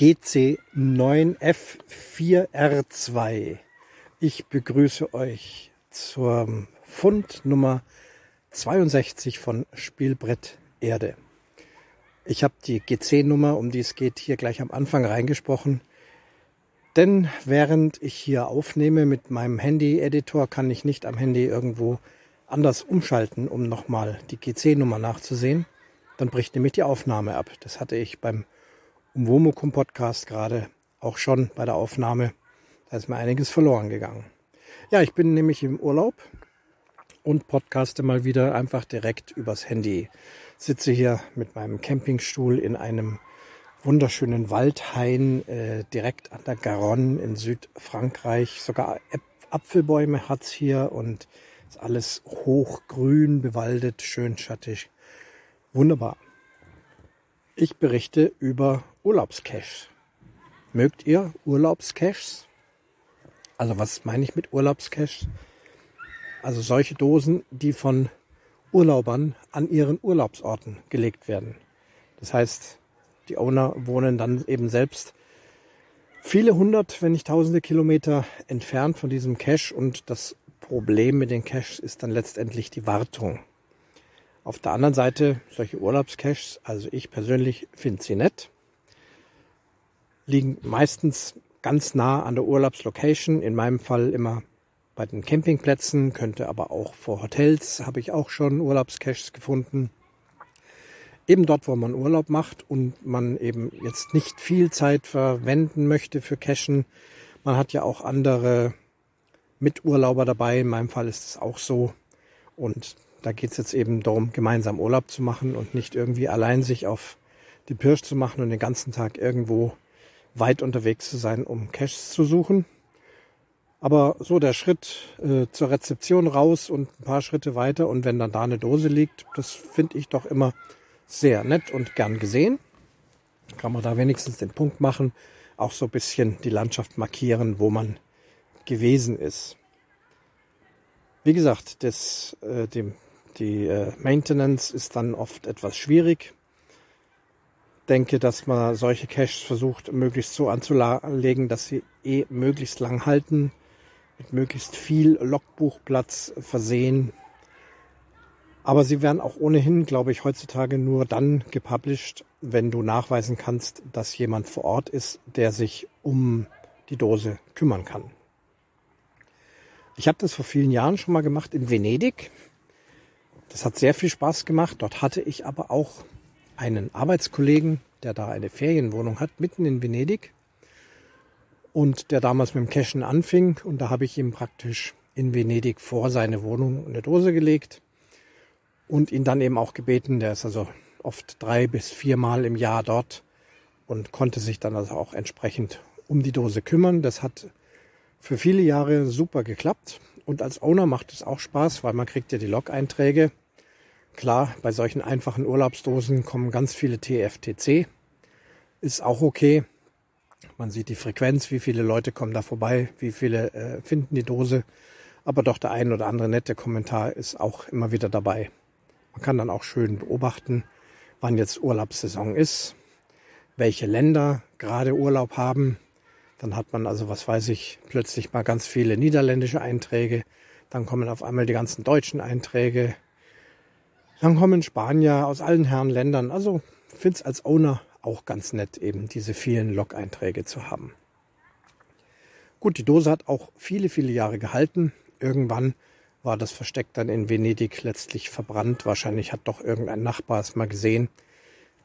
GC9F4R2. Ich begrüße euch zur Fund Nummer 62 von Spielbrett Erde. Ich habe die GC-Nummer, um die es geht, hier gleich am Anfang reingesprochen. Denn während ich hier aufnehme mit meinem Handy-Editor, kann ich nicht am Handy irgendwo anders umschalten, um nochmal die GC-Nummer nachzusehen. Dann bricht nämlich die Aufnahme ab. Das hatte ich beim Umwomukum Podcast gerade auch schon bei der Aufnahme. Da ist mir einiges verloren gegangen. Ja, ich bin nämlich im Urlaub und podcaste mal wieder einfach direkt übers Handy. Sitze hier mit meinem Campingstuhl in einem wunderschönen Waldhain äh, direkt an der Garonne in Südfrankreich. Sogar Apfelbäume hat's hier und ist alles hochgrün, bewaldet, schön schattig. Wunderbar. Ich berichte über Urlaubscash. Mögt ihr Urlaubscaches? Also was meine ich mit Urlaubscash? Also solche Dosen, die von Urlaubern an ihren Urlaubsorten gelegt werden. Das heißt, die Owner wohnen dann eben selbst viele hundert, wenn nicht tausende Kilometer entfernt von diesem Cache und das Problem mit den Caches ist dann letztendlich die Wartung. Auf der anderen Seite solche Urlaubscaches, also ich persönlich finde sie nett, liegen meistens ganz nah an der Urlaubslocation, in meinem Fall immer bei den Campingplätzen, könnte aber auch vor Hotels, habe ich auch schon Urlaubscaches gefunden. Eben dort, wo man Urlaub macht und man eben jetzt nicht viel Zeit verwenden möchte für Cachen. Man hat ja auch andere Miturlauber dabei, in meinem Fall ist es auch so. Und da geht es jetzt eben darum, gemeinsam Urlaub zu machen und nicht irgendwie allein sich auf die Pirsch zu machen und den ganzen Tag irgendwo weit unterwegs zu sein, um Caches zu suchen. Aber so der Schritt äh, zur Rezeption raus und ein paar Schritte weiter und wenn dann da eine Dose liegt, das finde ich doch immer sehr nett und gern gesehen. Kann man da wenigstens den Punkt machen, auch so ein bisschen die Landschaft markieren, wo man gewesen ist. Wie gesagt, das, äh, dem, die äh, Maintenance ist dann oft etwas schwierig. Denke, dass man solche Caches versucht, möglichst so anzulegen, dass sie eh möglichst lang halten, mit möglichst viel Logbuchplatz versehen. Aber sie werden auch ohnehin, glaube ich, heutzutage nur dann gepublished, wenn du nachweisen kannst, dass jemand vor Ort ist, der sich um die Dose kümmern kann. Ich habe das vor vielen Jahren schon mal gemacht in Venedig. Das hat sehr viel Spaß gemacht. Dort hatte ich aber auch einen Arbeitskollegen, der da eine Ferienwohnung hat, mitten in Venedig. Und der damals mit dem Cashen anfing. Und da habe ich ihm praktisch in Venedig vor seine Wohnung eine Dose gelegt. Und ihn dann eben auch gebeten, der ist also oft drei bis viermal im Jahr dort und konnte sich dann also auch entsprechend um die Dose kümmern. Das hat für viele Jahre super geklappt. Und als Owner macht es auch Spaß, weil man kriegt ja die Log-Einträge Klar, bei solchen einfachen Urlaubsdosen kommen ganz viele TFTC. Ist auch okay. Man sieht die Frequenz, wie viele Leute kommen da vorbei, wie viele äh, finden die Dose. Aber doch der ein oder andere nette Kommentar ist auch immer wieder dabei. Man kann dann auch schön beobachten, wann jetzt Urlaubssaison ist, welche Länder gerade Urlaub haben. Dann hat man also, was weiß ich, plötzlich mal ganz viele niederländische Einträge. Dann kommen auf einmal die ganzen deutschen Einträge. Dann kommen Spanier aus allen Herren Ländern. Also finde es als Owner auch ganz nett, eben diese vielen Log-Einträge zu haben. Gut, die Dose hat auch viele, viele Jahre gehalten. Irgendwann war das Versteck dann in Venedig letztlich verbrannt. Wahrscheinlich hat doch irgendein Nachbar es mal gesehen.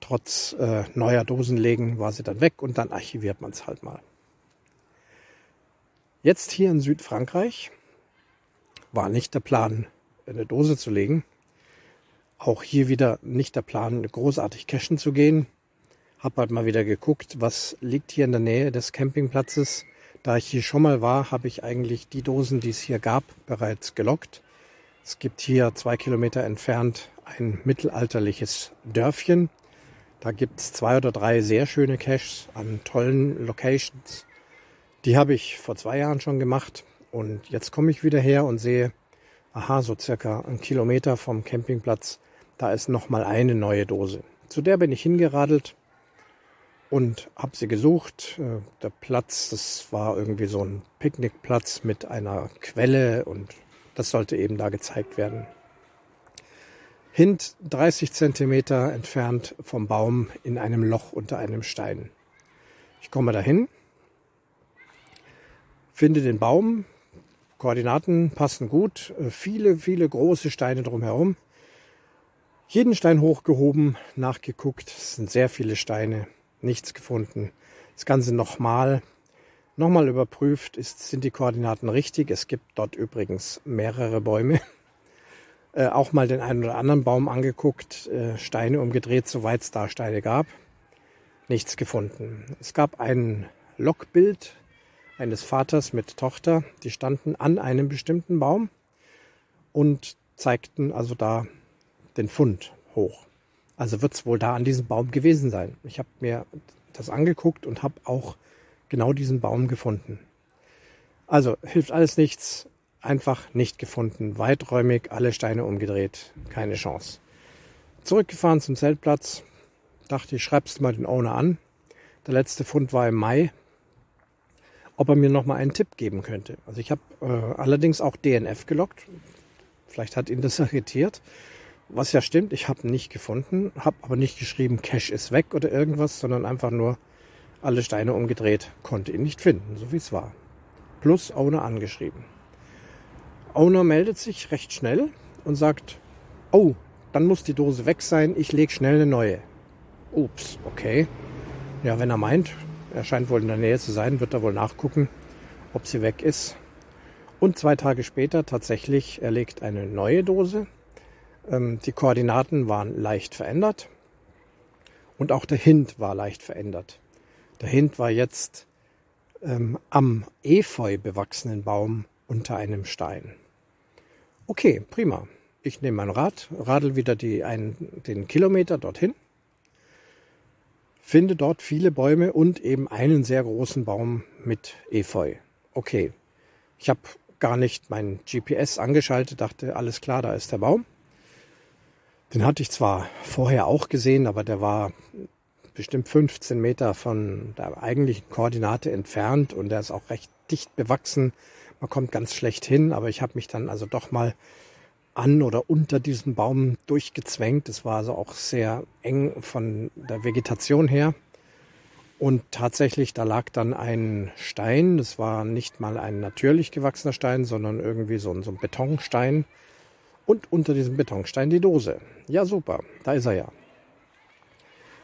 Trotz äh, neuer Dosenlegen war sie dann weg und dann archiviert man es halt mal. Jetzt hier in Südfrankreich war nicht der Plan, eine Dose zu legen, auch hier wieder nicht der Plan, großartig cashen zu gehen. Hab halt mal wieder geguckt, was liegt hier in der Nähe des Campingplatzes. Da ich hier schon mal war, habe ich eigentlich die Dosen, die es hier gab, bereits gelockt. Es gibt hier zwei Kilometer entfernt ein mittelalterliches Dörfchen. Da gibt es zwei oder drei sehr schöne Caches an tollen Locations. Die habe ich vor zwei Jahren schon gemacht und jetzt komme ich wieder her und sehe, aha, so circa einen Kilometer vom Campingplatz da ist noch mal eine neue Dose. Zu der bin ich hingeradelt und habe sie gesucht. Äh, der Platz, das war irgendwie so ein Picknickplatz mit einer Quelle und das sollte eben da gezeigt werden. Hint 30 Zentimeter entfernt vom Baum in einem Loch unter einem Stein. Ich komme dahin, finde den Baum, Koordinaten passen gut, äh, viele, viele große Steine drumherum. Jeden Stein hochgehoben, nachgeguckt, es sind sehr viele Steine nichts gefunden. Das Ganze nochmal, nochmal überprüft, ist, sind die Koordinaten richtig. Es gibt dort übrigens mehrere Bäume. Äh, auch mal den einen oder anderen Baum angeguckt, äh, Steine umgedreht, soweit es da Steine gab. Nichts gefunden. Es gab ein Logbild eines Vaters mit Tochter, die standen an einem bestimmten Baum und zeigten also da den Fund hoch. Also wird es wohl da an diesem Baum gewesen sein. Ich habe mir das angeguckt und habe auch genau diesen Baum gefunden. Also hilft alles nichts, einfach nicht gefunden. Weiträumig, alle Steine umgedreht, keine Chance. Zurückgefahren zum Zeltplatz, dachte ich, schreibst mal den Owner an. Der letzte Fund war im Mai, ob er mir noch mal einen Tipp geben könnte. Also ich habe äh, allerdings auch DNF gelockt. Vielleicht hat ihn das irritiert. Was ja stimmt, ich habe nicht gefunden, habe aber nicht geschrieben, Cash ist weg oder irgendwas, sondern einfach nur alle Steine umgedreht, konnte ihn nicht finden, so wie es war. Plus Owner angeschrieben. Owner meldet sich recht schnell und sagt, oh, dann muss die Dose weg sein, ich lege schnell eine neue. Ups, okay. Ja, wenn er meint, er scheint wohl in der Nähe zu sein, wird er wohl nachgucken, ob sie weg ist. Und zwei Tage später tatsächlich, er legt eine neue Dose die Koordinaten waren leicht verändert und auch der Hint war leicht verändert. Der Hint war jetzt ähm, am Efeu bewachsenen Baum unter einem Stein. Okay, prima. Ich nehme mein Rad, radel wieder die, ein, den Kilometer dorthin, finde dort viele Bäume und eben einen sehr großen Baum mit Efeu. Okay, ich habe gar nicht mein GPS angeschaltet, dachte, alles klar, da ist der Baum. Den hatte ich zwar vorher auch gesehen, aber der war bestimmt 15 Meter von der eigentlichen Koordinate entfernt und der ist auch recht dicht bewachsen. Man kommt ganz schlecht hin, aber ich habe mich dann also doch mal an oder unter diesem Baum durchgezwängt. Es war also auch sehr eng von der Vegetation her. Und tatsächlich, da lag dann ein Stein. Das war nicht mal ein natürlich gewachsener Stein, sondern irgendwie so ein, so ein Betonstein und unter diesem Betonstein die Dose. Ja, super, da ist er ja.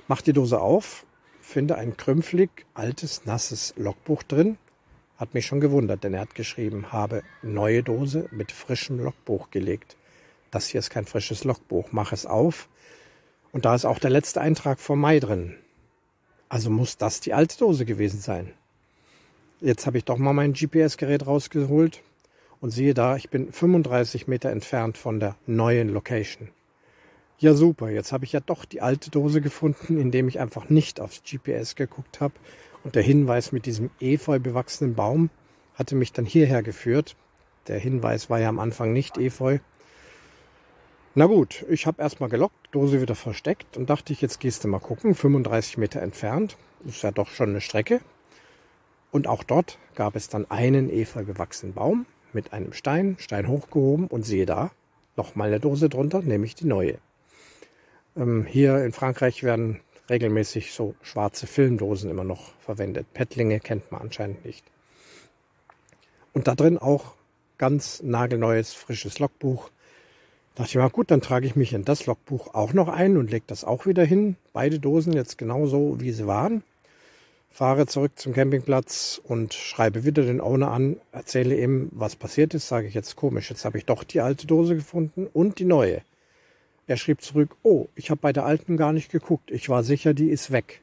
Mach die Dose auf, finde ein krümpflig, altes, nasses Logbuch drin. Hat mich schon gewundert, denn er hat geschrieben, habe neue Dose mit frischem Logbuch gelegt. Das hier ist kein frisches Logbuch. Mach es auf. Und da ist auch der letzte Eintrag vom Mai drin. Also muss das die alte Dose gewesen sein. Jetzt habe ich doch mal mein GPS-Gerät rausgeholt, und siehe da, ich bin 35 Meter entfernt von der neuen Location. Ja super, jetzt habe ich ja doch die alte Dose gefunden, indem ich einfach nicht aufs GPS geguckt habe. Und der Hinweis mit diesem efeu bewachsenen Baum hatte mich dann hierher geführt. Der Hinweis war ja am Anfang nicht efeu. Na gut, ich habe erstmal gelockt, Dose wieder versteckt und dachte ich, jetzt gehst du mal gucken, 35 Meter entfernt. Ist ja doch schon eine Strecke. Und auch dort gab es dann einen efeu bewachsenen Baum mit einem Stein, Stein hochgehoben und siehe da, nochmal eine Dose drunter, nämlich die neue. Ähm, hier in Frankreich werden regelmäßig so schwarze Filmdosen immer noch verwendet. Pettlinge kennt man anscheinend nicht. Und da drin auch ganz nagelneues, frisches Logbuch. Da dachte ich mal, gut, dann trage ich mich in das Logbuch auch noch ein und lege das auch wieder hin. Beide Dosen jetzt genauso, wie sie waren fahre zurück zum Campingplatz und schreibe wieder den Owner an, erzähle ihm, was passiert ist, sage ich jetzt komisch, jetzt habe ich doch die alte Dose gefunden und die neue. Er schrieb zurück, oh, ich habe bei der alten gar nicht geguckt, ich war sicher, die ist weg.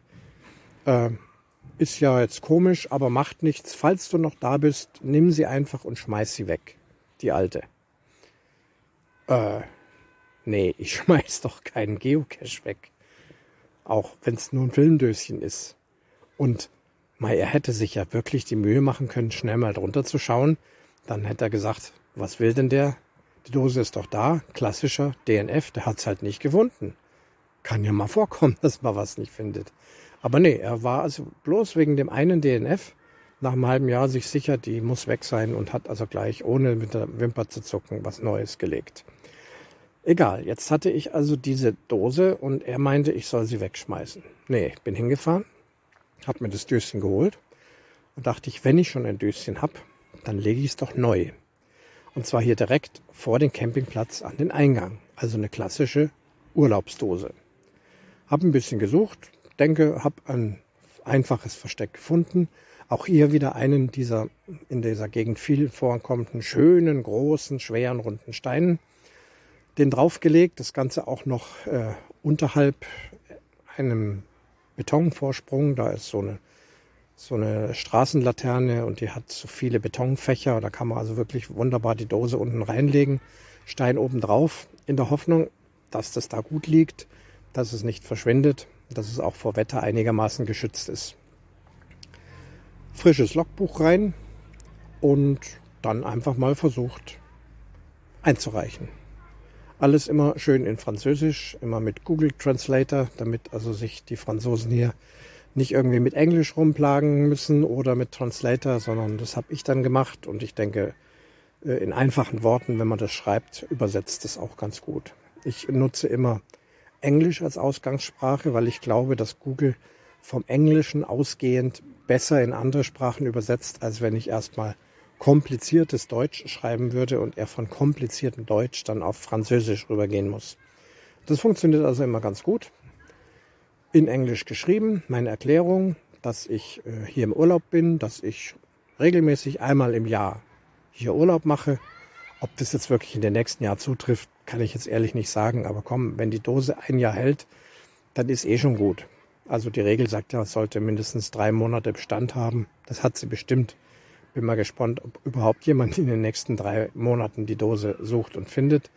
Äh, ist ja jetzt komisch, aber macht nichts. Falls du noch da bist, nimm sie einfach und schmeiß sie weg, die alte. Äh, nee, ich schmeiß doch keinen Geocache weg. Auch wenn es nur ein Filmdöschen ist. Und mal, er hätte sich ja wirklich die Mühe machen können, schnell mal drunter zu schauen. Dann hätte er gesagt, was will denn der? Die Dose ist doch da, klassischer DNF, der hat's halt nicht gefunden. Kann ja mal vorkommen, dass man was nicht findet. Aber nee, er war also bloß wegen dem einen DNF nach einem halben Jahr sich sicher, die muss weg sein und hat also gleich ohne mit der Wimper zu zucken was Neues gelegt. Egal, jetzt hatte ich also diese Dose und er meinte, ich soll sie wegschmeißen. Nee, bin hingefahren, habe mir das Döschen geholt und dachte ich, wenn ich schon ein Döschen hab, dann lege ich es doch neu. Und zwar hier direkt vor dem Campingplatz an den Eingang. Also eine klassische Urlaubsdose. Hab ein bisschen gesucht, denke, hab ein einfaches Versteck gefunden. Auch hier wieder einen dieser in dieser Gegend viel vorkommenden schönen, großen, schweren, runden Steinen. Den draufgelegt, das Ganze auch noch äh, unterhalb einem Betonvorsprung. Da ist so eine so eine Straßenlaterne und die hat so viele Betonfächer. Da kann man also wirklich wunderbar die Dose unten reinlegen, Stein oben drauf, in der Hoffnung, dass das da gut liegt, dass es nicht verschwindet, dass es auch vor Wetter einigermaßen geschützt ist. Frisches Logbuch rein und dann einfach mal versucht einzureichen. Alles immer schön in Französisch, immer mit Google Translator, damit also sich die Franzosen hier nicht irgendwie mit Englisch rumplagen müssen oder mit Translator, sondern das habe ich dann gemacht und ich denke, äh, in einfachen Worten, wenn man das schreibt, übersetzt es auch ganz gut. Ich nutze immer Englisch als Ausgangssprache, weil ich glaube, dass Google vom Englischen ausgehend besser in andere Sprachen übersetzt, als wenn ich erstmal kompliziertes Deutsch schreiben würde und er von kompliziertem Deutsch dann auf Französisch rübergehen muss. Das funktioniert also immer ganz gut in Englisch geschrieben, meine Erklärung, dass ich äh, hier im Urlaub bin, dass ich regelmäßig einmal im Jahr hier Urlaub mache. Ob das jetzt wirklich in den nächsten Jahr zutrifft, kann ich jetzt ehrlich nicht sagen. Aber komm, wenn die Dose ein Jahr hält, dann ist eh schon gut. Also die Regel sagt ja, es sollte mindestens drei Monate Bestand haben. Das hat sie bestimmt. Bin mal gespannt, ob überhaupt jemand in den nächsten drei Monaten die Dose sucht und findet.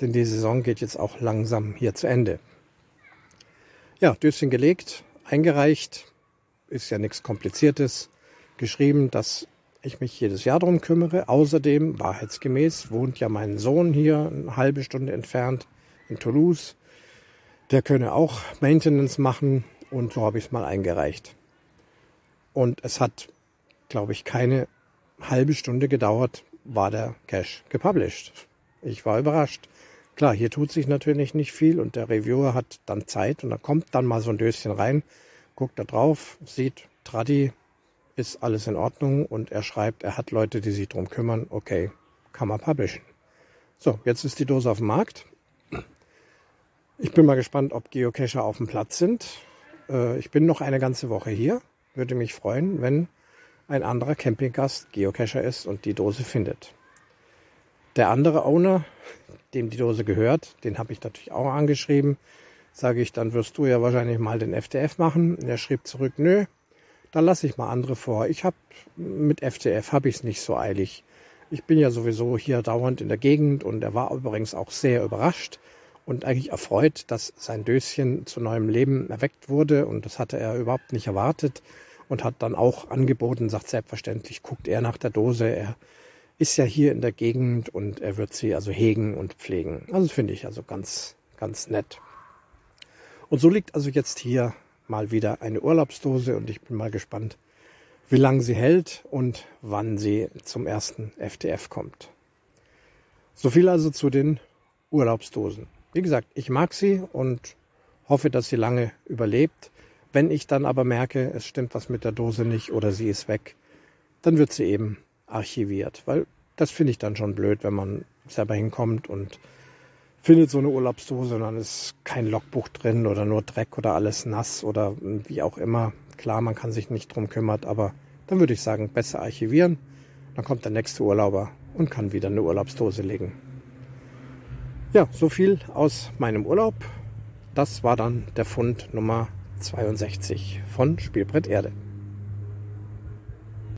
Denn die Saison geht jetzt auch langsam hier zu Ende. Ja, Döschen gelegt, eingereicht, ist ja nichts Kompliziertes, geschrieben, dass ich mich jedes Jahr darum kümmere. Außerdem, wahrheitsgemäß, wohnt ja mein Sohn hier eine halbe Stunde entfernt in Toulouse. Der könne auch Maintenance machen und so habe ich es mal eingereicht. Und es hat, glaube ich, keine halbe Stunde gedauert, war der Cache gepublished. Ich war überrascht. Klar, hier tut sich natürlich nicht viel und der Reviewer hat dann Zeit und da kommt dann mal so ein Döschen rein, guckt da drauf, sieht, Tradi, ist alles in Ordnung und er schreibt, er hat Leute, die sich drum kümmern, okay, kann man publishen. So, jetzt ist die Dose auf dem Markt. Ich bin mal gespannt, ob Geocacher auf dem Platz sind. Äh, ich bin noch eine ganze Woche hier. Würde mich freuen, wenn ein anderer Campinggast Geocacher ist und die Dose findet. Der andere Owner, dem die Dose gehört, den habe ich natürlich auch angeschrieben. Sage ich, dann wirst du ja wahrscheinlich mal den FTF machen. Und er schrieb zurück, nö, dann lasse ich mal andere vor. Ich habe mit FTF habe ich es nicht so eilig. Ich bin ja sowieso hier dauernd in der Gegend und er war übrigens auch sehr überrascht und eigentlich erfreut, dass sein Döschen zu neuem Leben erweckt wurde und das hatte er überhaupt nicht erwartet und hat dann auch angeboten, sagt selbstverständlich, guckt er nach der Dose, er ist ja hier in der Gegend und er wird sie also hegen und pflegen. Also finde ich also ganz, ganz nett. Und so liegt also jetzt hier mal wieder eine Urlaubsdose und ich bin mal gespannt, wie lange sie hält und wann sie zum ersten FTF kommt. So viel also zu den Urlaubsdosen. Wie gesagt, ich mag sie und hoffe, dass sie lange überlebt. Wenn ich dann aber merke, es stimmt was mit der Dose nicht oder sie ist weg, dann wird sie eben archiviert. Weil das finde ich dann schon blöd, wenn man selber hinkommt und findet so eine Urlaubsdose und dann ist kein Logbuch drin oder nur Dreck oder alles nass oder wie auch immer. Klar, man kann sich nicht drum kümmern, aber dann würde ich sagen, besser archivieren. Dann kommt der nächste Urlauber und kann wieder eine Urlaubsdose legen. Ja, so viel aus meinem Urlaub. Das war dann der Fund Nummer 62 von Spielbrett Erde.